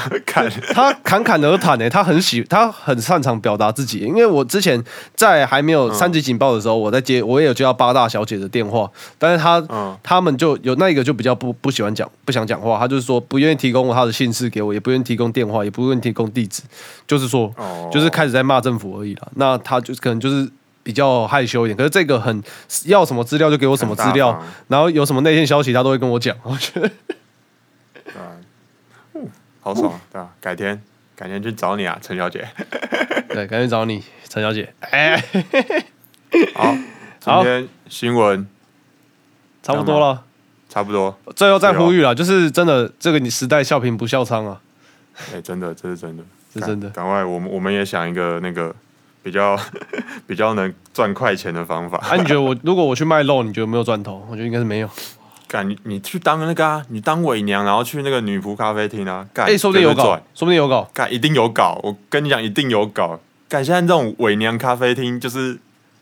[SPEAKER 2] [LAUGHS]
[SPEAKER 1] 看，
[SPEAKER 2] 他侃侃而谈诶、欸他很喜，他很擅长表达自己。因为我之前在还没有三级警报的时候，我在接，我也有接到八大小姐的电话，但是他、
[SPEAKER 1] 嗯
[SPEAKER 2] 他们就有那一个就比较不不喜欢讲，不想讲话，他就是说不愿意提供他的姓氏给我，也不愿意提供电话，也不愿意提供地址，就是说，
[SPEAKER 1] 哦
[SPEAKER 2] 就是开始在骂政府而已了。那他就可能就是。比较害羞一点，可是这个很要什么资料就给我什么资料然后有什么内线消息他都会跟我讲。我觉得
[SPEAKER 1] 好爽，对吧？改天改天去找你啊，陈小姐。[LAUGHS]
[SPEAKER 2] 对，赶紧找你，陈小姐。哎、
[SPEAKER 1] 好，[LAUGHS] 今天新闻
[SPEAKER 2] 差不多了。
[SPEAKER 1] 差不多。
[SPEAKER 2] 最后再呼吁了，就是真的，这个你时代笑贫不笑娼啊，
[SPEAKER 1] 哎、真的，这是真的，[LAUGHS]
[SPEAKER 2] 是真的
[SPEAKER 1] 赶赶快，我们我们也想一个那个比较比较能赚快钱的方法。
[SPEAKER 2] 啊，你觉得我如果我去卖肉，你觉得有没有赚头？我觉得应该是没有。
[SPEAKER 1] 干你你去当那个啊，你当伪娘，然后去那个女仆咖啡厅啊，干，
[SPEAKER 2] 哎、说不定有搞说不定有搞。
[SPEAKER 1] 干一定有搞，我跟你讲，一定有搞。干现在这种伪娘咖啡厅就是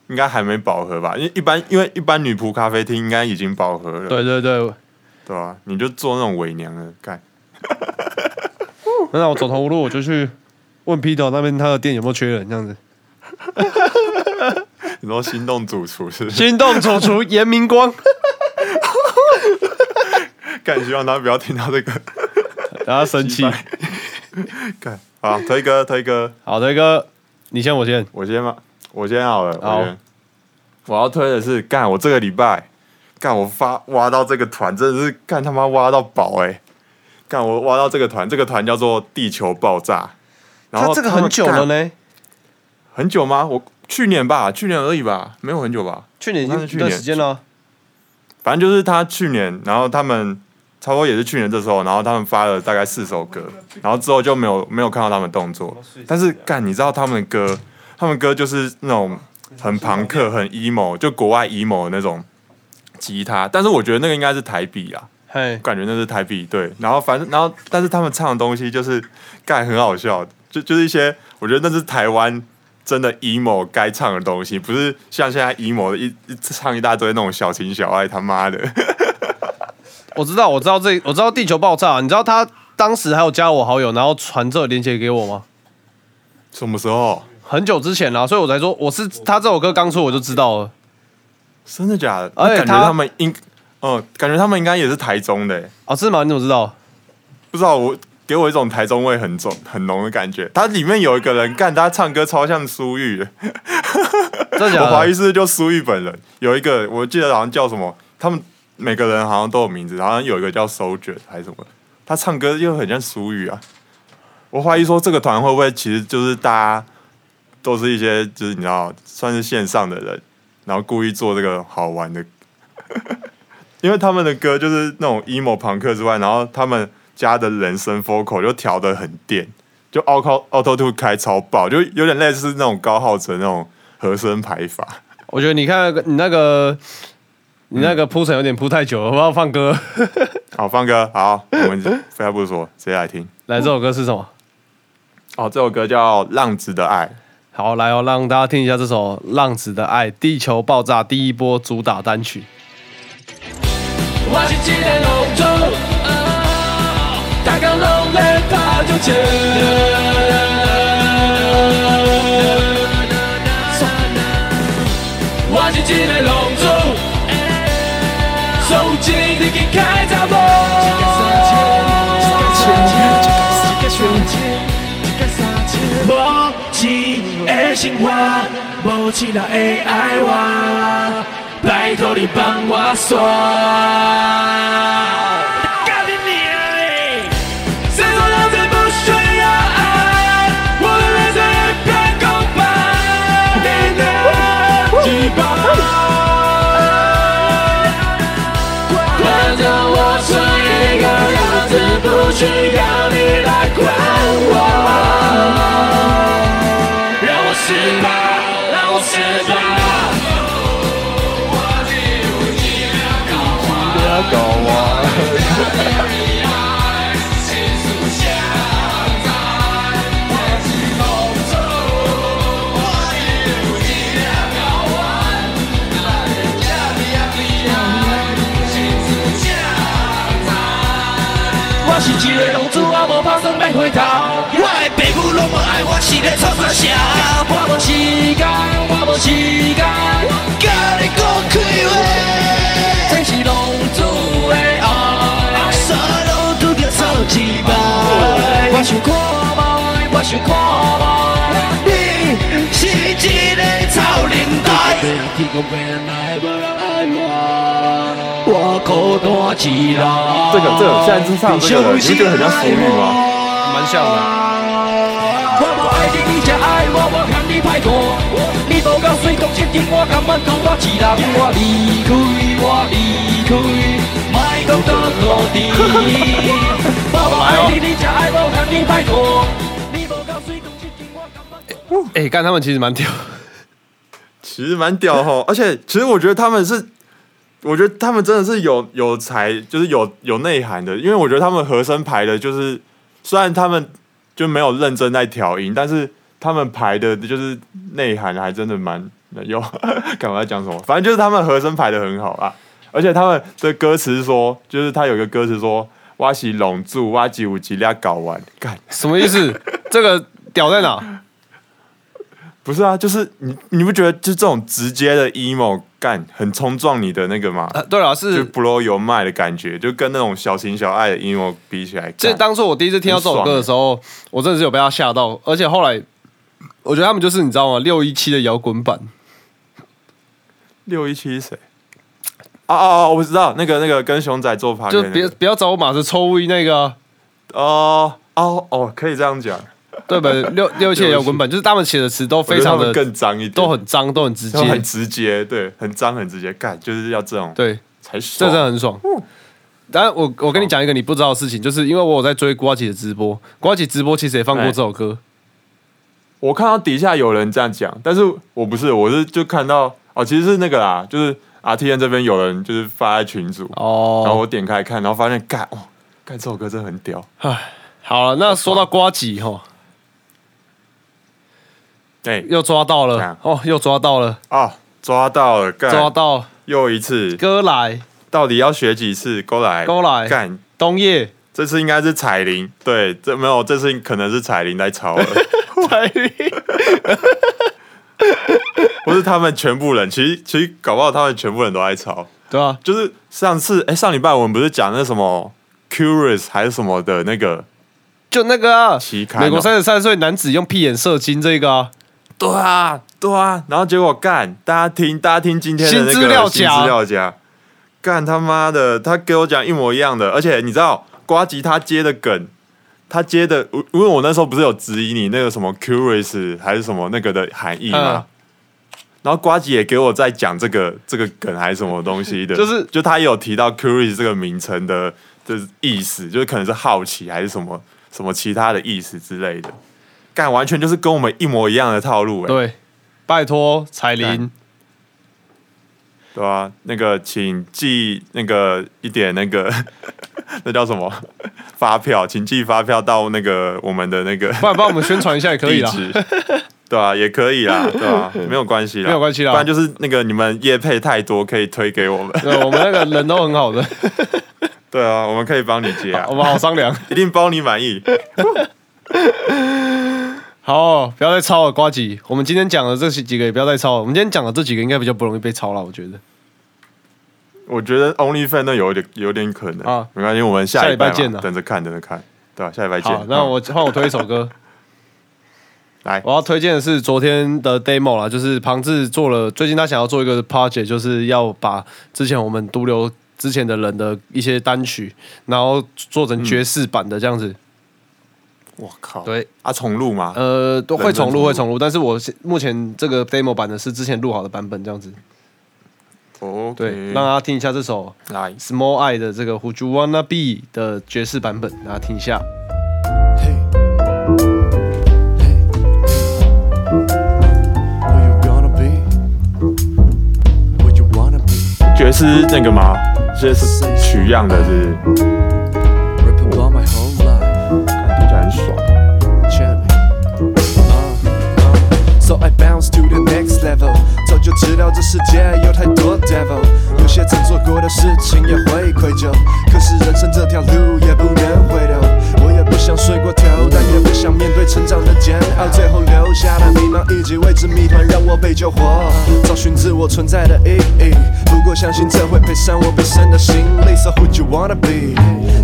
[SPEAKER 1] 应该还没饱和吧？因为一般因为一般女仆咖啡厅应该已经饱和了，
[SPEAKER 2] 对对对，
[SPEAKER 1] 对啊、你就做那种伪娘的，干 [LAUGHS]
[SPEAKER 2] 那我走投无路，我就去问 Peter 那边他的店有没有缺人，这样子。[LAUGHS]
[SPEAKER 1] 你说心动主厨是是？
[SPEAKER 2] 心动主厨严明光，
[SPEAKER 1] 干希望他不要听到这个。[LAUGHS]
[SPEAKER 2] 然后生气。[LAUGHS]
[SPEAKER 1] 干好，推哥推哥，
[SPEAKER 2] 好推哥你先，我先。
[SPEAKER 1] 我先吗，我先好了。
[SPEAKER 2] 好
[SPEAKER 1] 我先，我要推的是干，我这个礼拜干，我发挖到这个团，真的是干他妈挖到宝哎、干我挖到这个团，这个团叫做地球爆炸。然后
[SPEAKER 2] 他这个很久了
[SPEAKER 1] 干，
[SPEAKER 2] 呢，
[SPEAKER 1] 很久吗？我去年吧，去年而已吧，没有很久吧。
[SPEAKER 2] 去年已
[SPEAKER 1] 那是去年
[SPEAKER 2] 经一段时间了。
[SPEAKER 1] 反正就是他去年，然后他们差不多也是去年这时候，然后他们发了大概四首歌，然后之后就没有没有看到他们动作。但是干，你知道他们的歌，他们歌就是那种很朋克、很 emo，就国外 emo 的那种吉他。但是我觉得那个应该是台币啊，
[SPEAKER 2] 嘿，
[SPEAKER 1] 感觉那是台币对。然后反正然后但是他们唱的东西就是干很好笑，就就是一些我觉得那是台湾。真的 emo 该唱的东西，不是像现在 emo 的一一唱一大堆那种小情小爱，他妈的！
[SPEAKER 2] 我知道，我知道这，我知道地球爆炸。你知道他当时还有加我好友，然后传这个链接给我吗？
[SPEAKER 1] 什么时候？
[SPEAKER 2] 很久之前啦，所以我才说我是他这首歌刚出我就知道了。
[SPEAKER 1] 真的假的？
[SPEAKER 2] 而且他
[SPEAKER 1] 感觉他们应，嗯，感觉他们应该也是台中的欸，
[SPEAKER 2] 哦，是吗？你怎么知道？
[SPEAKER 1] 不知道我给我一种台中味很重很浓的感觉。他里面有一个人干，他唱歌超像苏玉的，
[SPEAKER 2] 真的假的？
[SPEAKER 1] 我怀疑是就苏玉本人。有一个我记得好像叫什么，他们每个人好像都有名字，好像有一个叫 Soldier 还是什么，他唱歌又很像俗语啊。我怀疑说这个团会不会其实就是大家都是一些就是你知道算是线上的人，然后故意做这个好玩的，[LAUGHS] 因为他们的歌就是那种 emo 朋克之外，然后他们加的人声 vocal 就调的很电，就 auto auto t o 开超爆，就有点类似那种高浩哲那种和声排法。
[SPEAKER 2] 我觉得你看你那个你那个铺陈有点铺太久了，我要放歌。[LAUGHS]
[SPEAKER 1] 好，放歌，好，我们废话不说，直接来听。
[SPEAKER 2] 来，这首歌是什么？
[SPEAKER 1] 哦，这首歌叫《浪子的爱》。
[SPEAKER 2] 好，来哦，让大家听一下这首《浪子的爱》，地球爆炸第一波主打单曲。
[SPEAKER 4] 我是一个浪子，大家拢在拍着车。我是一个浪你去开查某。无钱的生活，无钱人会爱我，拜托你帮我刷。是，不需要你来管我。让我失败，让我失败。我一个浪子，我无打算要回头。我的爸母拢无爱我，是咧创啥啥？我无时间，我无时间，甲你讲开话。这是浪子的爱，啥拢拄着臭一摆。我想看卖，我想看卖，你是一个臭灵台。天公伯来，
[SPEAKER 1] 这个这个现在是唱这个，你觉得很像苏玉吗？
[SPEAKER 2] 蛮像的。
[SPEAKER 4] 我爱你，你才爱我，我向你歹过。你无够水讲一点，我甘愿当我一人。我离开，我离开，莫讲多。我爱你，你才爱我，向你歹过。你无够水讲一点，我甘愿。
[SPEAKER 2] 哎、干他们其实蛮屌。
[SPEAKER 1] 其实蛮屌哈，[LAUGHS] 而且其实我觉得他们是，我觉得他们真的是有有才，就是有有内涵的，因为我觉得他们和声排的，就是虽然他们就没有认真在调音，但是他们排的就是内涵还真的蛮有。[LAUGHS] 干嘛在讲什么？反正就是他们和声排的很好啊，而且他们的歌词说，就是他有一个歌词说。挖起拢住，挖起五几俩搞完，干
[SPEAKER 2] 什么意思？这个屌在哪？[LAUGHS]
[SPEAKER 1] 不是啊，就是你你不觉得就这种直接的 emo 干很冲撞你的那个吗？
[SPEAKER 2] 啊，对了，
[SPEAKER 1] 是
[SPEAKER 2] 就
[SPEAKER 1] blow your mind 的感觉，就跟那种小情小爱的 emo 比起来，干
[SPEAKER 2] 这当初我第一次听到这首歌的时候，我真的是有被他吓到，而且后来我觉得他们就是你知道吗？六一七的摇滚版，
[SPEAKER 1] 六一七谁？哦哦哦，我知道那个那个跟熊仔做 a
[SPEAKER 2] 就别不要找我马子抽乌那个啊、
[SPEAKER 1] 哦哦哦，可以这样讲，
[SPEAKER 2] 对 [LAUGHS] 本？六六一七的摇滚版就是他们写的词都非常的
[SPEAKER 1] 更脏一点，
[SPEAKER 2] 都很脏，都很直接，
[SPEAKER 1] 很直接，对，很脏很直接，干就是要这种
[SPEAKER 2] 对，
[SPEAKER 1] 才爽。
[SPEAKER 2] 这真的很爽。当然我我跟你讲一个你不知道的事情，就是因为我有在追瓜姐的直播，瓜姐直播其实也放过
[SPEAKER 1] 哎。
[SPEAKER 2] 这首歌。
[SPEAKER 1] 我看到底下有人这样讲，但是我不是，我是就看到哦，其实是那个啦，就是 RTN 这边有人就是发在群组哦，然后
[SPEAKER 2] 哦，
[SPEAKER 1] 我点开看，然后发现干哦，干这首歌真的很屌，唉
[SPEAKER 2] 好了，那说到瓜吉哈，
[SPEAKER 1] 哎、
[SPEAKER 2] 又抓到了
[SPEAKER 1] 样？
[SPEAKER 2] 哦，又抓到了，
[SPEAKER 1] 哦，抓到了，干。
[SPEAKER 2] 抓到。
[SPEAKER 1] 又一次，
[SPEAKER 2] 哥来。
[SPEAKER 1] 到底要学几次？哥来，
[SPEAKER 2] 勾来。
[SPEAKER 1] 干，
[SPEAKER 2] 冬叶。
[SPEAKER 1] 这次应该是彩铃，对，这没有，这次可能是彩铃在抄了，[LAUGHS]
[SPEAKER 2] 彩铃，[LAUGHS]
[SPEAKER 1] 不是他们全部人，其实其实搞不好他们全部人都在抄。
[SPEAKER 2] 对啊，
[SPEAKER 1] 就是上次哎、上礼拜我们不是讲那什么 Curious 还是什么的那个
[SPEAKER 2] 就那个啊，
[SPEAKER 1] 期刊哦、
[SPEAKER 2] 美国三十三岁男子用屁眼射精这个啊，
[SPEAKER 1] 对啊对啊，然后结果干大家听大家听今天的那个
[SPEAKER 2] 新资料夹
[SPEAKER 1] 干他妈的，他给我讲一模一样的，而且你知道瓜吉他接的梗。他接的，我因为我那时候不是有质疑你那个什么 curious 还是什么那个的含义吗？然后瓜吉也给我在讲这个这个梗还是什么东西的，
[SPEAKER 2] 就是
[SPEAKER 1] 就他也有提到 curious 这个名称的的意思，就是可能是好奇还是什么什么其他的意思之类的，干完全就是跟我们一模一样的套路、欸，
[SPEAKER 2] 对，拜托彩铃。
[SPEAKER 1] 干，对吧、那个请寄那个一点那个 [LAUGHS] 那叫什么？[LAUGHS] 发票，请寄发票到那个我们的那个 [LAUGHS]
[SPEAKER 2] 不然帮我们宣传一下也可以啦。
[SPEAKER 1] 地址，对啊，也可以啦，对吧、没有关系啦，
[SPEAKER 2] 没有关系啦。
[SPEAKER 1] 不然就是那个你们业配太多，可以推给我们，
[SPEAKER 2] 对，我们那个人都很好的，
[SPEAKER 1] 对啊，我们可以帮你接啊。
[SPEAKER 2] 我，们好商量。
[SPEAKER 1] 一定包你满意。
[SPEAKER 2] 好，不要再抄了，瓜吉。我们今天讲的这几个也不要再抄了。我们今天讲的这几个应该比较不容易被抄了，我觉得。
[SPEAKER 1] 我觉得 OnlyFans 那有点有点可能
[SPEAKER 2] 啊
[SPEAKER 1] 没关系，我们下
[SPEAKER 2] 下
[SPEAKER 1] 礼拜
[SPEAKER 2] 拜见
[SPEAKER 1] 了等着看，等着看，对吧、下礼拜见
[SPEAKER 2] 好。，那
[SPEAKER 1] 嗯
[SPEAKER 2] 我换我推一首歌。[LAUGHS]
[SPEAKER 1] 来
[SPEAKER 2] 我要推荐的是昨天的 demo 啦，就是庞志做了，最近他想要做一个 project，就是要把之前我们独留之前的人的一些单曲，然后做成爵士版的这样子。
[SPEAKER 1] 我靠，
[SPEAKER 2] 对，
[SPEAKER 1] 啊，重录吗？
[SPEAKER 2] 呃，都会
[SPEAKER 1] 重录
[SPEAKER 2] 会重录，但是我目前这个 demo 版的是之前录好的版本这样子。
[SPEAKER 1] 哦，
[SPEAKER 2] 对，让大家听一下这首
[SPEAKER 1] 来
[SPEAKER 2] ，Small Eye 的这个 Who You Wanna Be 的爵士版本，大家听一下。
[SPEAKER 1] 爵士那个吗？爵士取样的是，很爽。
[SPEAKER 5] So I bounce to the next level，早就知道这世界有太多 devil，有些曾做过的事情也会愧疚，可是人生这条路也不能回头。也不想睡过头，但也不想面对成长的煎熬，最后留下的迷茫以及未知谜团让我被救活，找寻自我存在的意义。不过相信这会赔上我毕生的心力。So who you wanna be？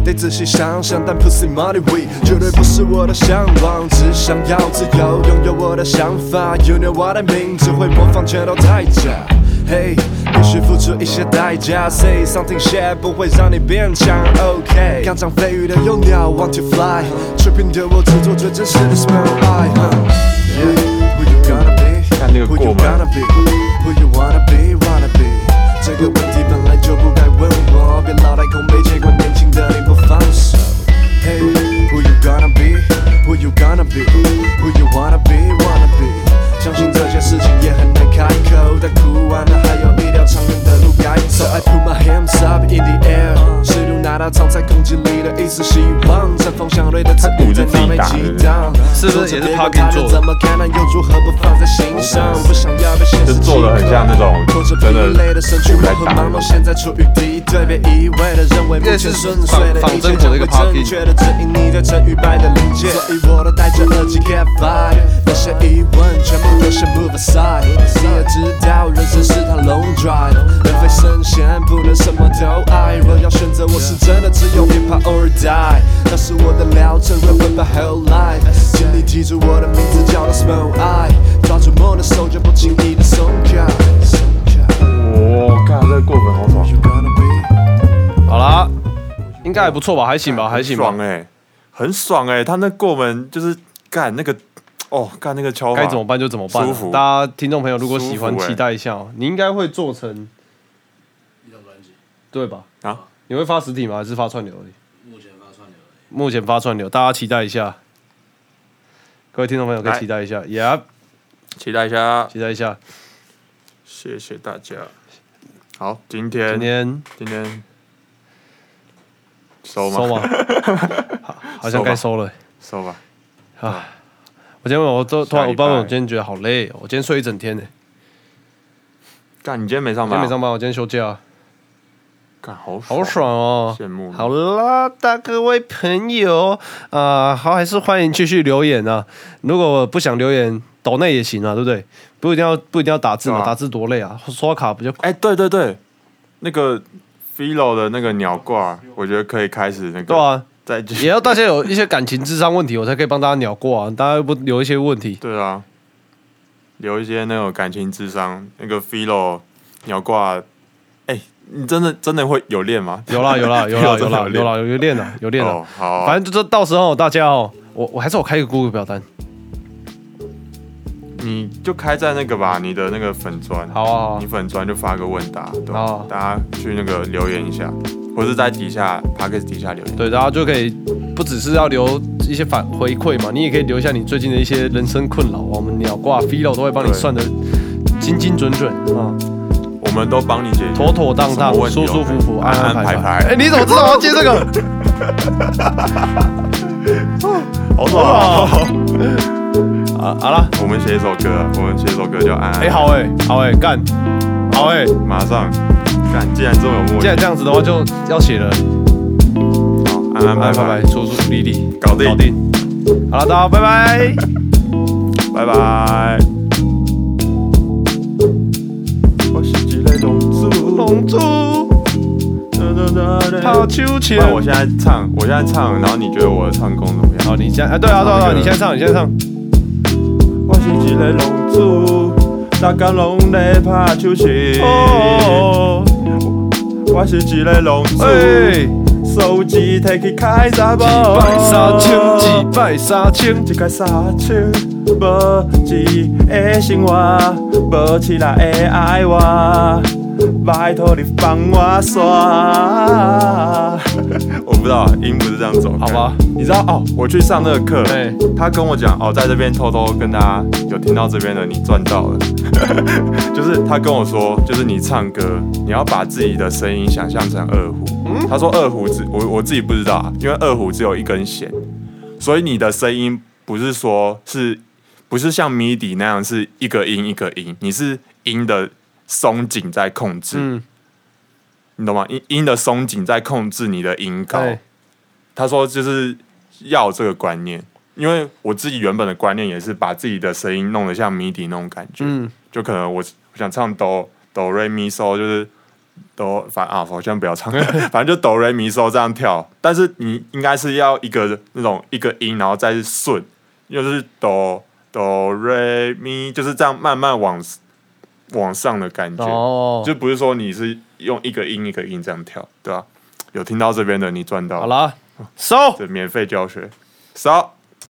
[SPEAKER 5] 得仔细想想，但 pussy money we 绝对不是我的向往，只想要自由，拥有我的想法。You know what I mean？只会模仿全都太假。Hey，必须付出一些代价。Say something shit 不会让你变强。OK，刚长飞羽的幼鸟 want to fly，tripping 的我制作最真实的 smell eye。Yeah，who you gonna be？
[SPEAKER 1] 看那个
[SPEAKER 5] Who
[SPEAKER 1] 过
[SPEAKER 5] you
[SPEAKER 1] 门
[SPEAKER 5] gonna be？Who you wanna be？Wanna be？这个问题本来就不该问我，别老来空杯结果年轻的你不放手。Hey，who you gonna be？Who you gonna be？Who So I put my hands up in the air，试图拿到藏在空气里的一丝希望，针锋相对的。词语在脑内激荡，
[SPEAKER 2] 是不是也是
[SPEAKER 5] 别
[SPEAKER 2] Parkin
[SPEAKER 5] 管他
[SPEAKER 2] 做的。
[SPEAKER 5] 怎么看，那又如何不放在心上？不想要被现实
[SPEAKER 1] 就做得很像那种
[SPEAKER 5] 拖着
[SPEAKER 1] 真的。
[SPEAKER 5] 疲累的。身躯，我
[SPEAKER 1] 在打
[SPEAKER 5] 和忙碌现在处于敌对，别一味的。认为目前顺遂的。一切将会正确的。指引你对成与败的。理解，所以我都戴着耳机 get vibe，那些疑问全部都先 move aside。你也知道人生是趟 long drive，人非圣贤，不能什么都爱。若要选择，我是真的只有 hip hop or die，那是我的疗程，rap my whole life。请你记住我的名字叫做 Small Eye，抓住梦的手就不轻易的松开。松开
[SPEAKER 1] 我看这个过门好爽
[SPEAKER 2] 好啦，应该还不错吧？还行吧？还行吧
[SPEAKER 1] 爽？哎、很爽哎、他那过门就是干那个，哦，干那个敲
[SPEAKER 2] 该怎么办就怎么办啊、大家听众朋友如果喜欢，
[SPEAKER 1] 欸
[SPEAKER 2] 期待一下哦。你应该会做成
[SPEAKER 3] 一张专辑，
[SPEAKER 2] 对吧？
[SPEAKER 1] 啊？
[SPEAKER 2] 你会发实体吗？还是发串流而已？
[SPEAKER 3] 目前发串流而已。
[SPEAKER 2] 目前发串流，大家期待一下。各位听众朋友可以期待一下，Yeah，
[SPEAKER 1] 期待一下，
[SPEAKER 2] 期待一下。
[SPEAKER 1] 谢谢大家。好，今天
[SPEAKER 2] 今天
[SPEAKER 1] 今天收吗？
[SPEAKER 2] 收吗？[LAUGHS] 好，好像该收了。
[SPEAKER 1] 收吧。
[SPEAKER 2] 啊！我今天我都突然，我不知道，我今天觉得好累哦。我今天睡一整天呢。
[SPEAKER 1] 干，你今天没上班？
[SPEAKER 2] 今天没上班，我今天休假，
[SPEAKER 1] 干，好
[SPEAKER 2] 好爽哦。
[SPEAKER 1] 羡慕。
[SPEAKER 2] 好啦，大各位朋友啊、好，还是欢迎继续留言啊。如果不想留言，抖内也行啊，对不对？不一定要不一定要打字嘛，
[SPEAKER 1] 啊
[SPEAKER 2] 打字多累啊，刷卡不就
[SPEAKER 1] 哎、对对对，那个 Philo 的那个鸟挂，我觉得可以开始那个。
[SPEAKER 2] 对。啊？
[SPEAKER 1] 再
[SPEAKER 2] 也要大家有一些感情智商问题，我才可以帮大家鸟过啊。大家又不留一些问题，
[SPEAKER 1] 对啊，留一些那种感情智商，那个 Philo 鸟挂，哎、你真的真的会有练吗？
[SPEAKER 2] 有啦有啦 [LAUGHS] 有啦有啦有啦有练了有练了
[SPEAKER 1] 哦，。好。啊、
[SPEAKER 2] 反正就到时候大家哦，我我还是我开一个 Google 表单，
[SPEAKER 1] 你就开在那个吧，你的那个粉砖，
[SPEAKER 2] 好啊好啊。
[SPEAKER 1] 你粉砖就发个问答，对大家去那个留言一下，或是在底下 p o d c a s t 底下留言。
[SPEAKER 2] 对，然后就可以不只是要留一些反回馈嘛，你也可以留下你最近的一些人生困扰，我们鸟挂 Philo 都会帮你算的精精准准啊，
[SPEAKER 1] 我们都帮你解决，
[SPEAKER 2] 妥妥当当舒舒服服，安安排
[SPEAKER 1] 排
[SPEAKER 2] 排。
[SPEAKER 1] 排
[SPEAKER 2] 哎，你怎么知道我要接这个？[LAUGHS]
[SPEAKER 1] 好爽啊！
[SPEAKER 2] 啊，好了，
[SPEAKER 1] 我们写一首歌，我们写一首歌叫《安安》。
[SPEAKER 2] 哎，好哎，好哎，干，好哎，
[SPEAKER 1] 马上干！既然这么有默契
[SPEAKER 2] 既然，这样子的话，就要写了。
[SPEAKER 1] 好，安安拜拜
[SPEAKER 2] 拜拜拜，，舒舒理理，
[SPEAKER 1] 搞定
[SPEAKER 2] 搞定。好了，大家拜拜。
[SPEAKER 1] 拜拜。珠，
[SPEAKER 2] 龙珠跑秋
[SPEAKER 1] 不
[SPEAKER 2] 千。
[SPEAKER 1] 然我现在唱，我现在唱，然后你觉得我的唱功怎么样？
[SPEAKER 2] 好，你现在，哎，对啊，对啊，对啊，你先唱，你先唱。
[SPEAKER 1] 我是一个龙珠，大家拢在拍手气。
[SPEAKER 2] 哦，
[SPEAKER 1] 我是一个龙珠，
[SPEAKER 2] 哎，
[SPEAKER 1] 手机摕去开查某，
[SPEAKER 2] 一百三千，一百三千，
[SPEAKER 1] 一个三千，无一个生活，无其他会爱我，拜托你帮我刷。[LAUGHS] 我不知道音不是这样走，
[SPEAKER 2] 好吧？
[SPEAKER 1] 你知道哦？我去上那个课，
[SPEAKER 2] 对，
[SPEAKER 1] 他跟我讲哦，在这边偷偷跟大家有听到这边的，你赚到了。[LAUGHS] 就是他跟我说，就是你唱歌，你要把自己的声音想象成二胡。他说二胡只我我自己不知道啊，因为二胡只有一根弦，所以你的声音不是说是不是像 MIDI 那样是一个音一个音，你是音的松紧在控制，
[SPEAKER 2] 嗯，
[SPEAKER 1] 你懂吗？音音的松紧在控制你的音高。
[SPEAKER 2] 哎，
[SPEAKER 1] 他说就是要这个观念，因为我自己原本的观念也是把自己的声音弄得像谜底那种感觉，
[SPEAKER 2] 嗯，
[SPEAKER 1] 就可能我我想唱哆哆瑞咪嗦，就是哆反啊，好像不要唱，[LAUGHS] 反正就哆瑞咪嗦这样跳，但是你应该是要一个那种一个音，然后再是顺，又是哆哆瑞咪，就是这样慢慢往往上的感觉，
[SPEAKER 2] 哦，
[SPEAKER 1] 就不是说你是用一个音一个音这样跳，对吧、有听到这边的你赚到，
[SPEAKER 2] 好，了，收。
[SPEAKER 1] 这免费教学，少。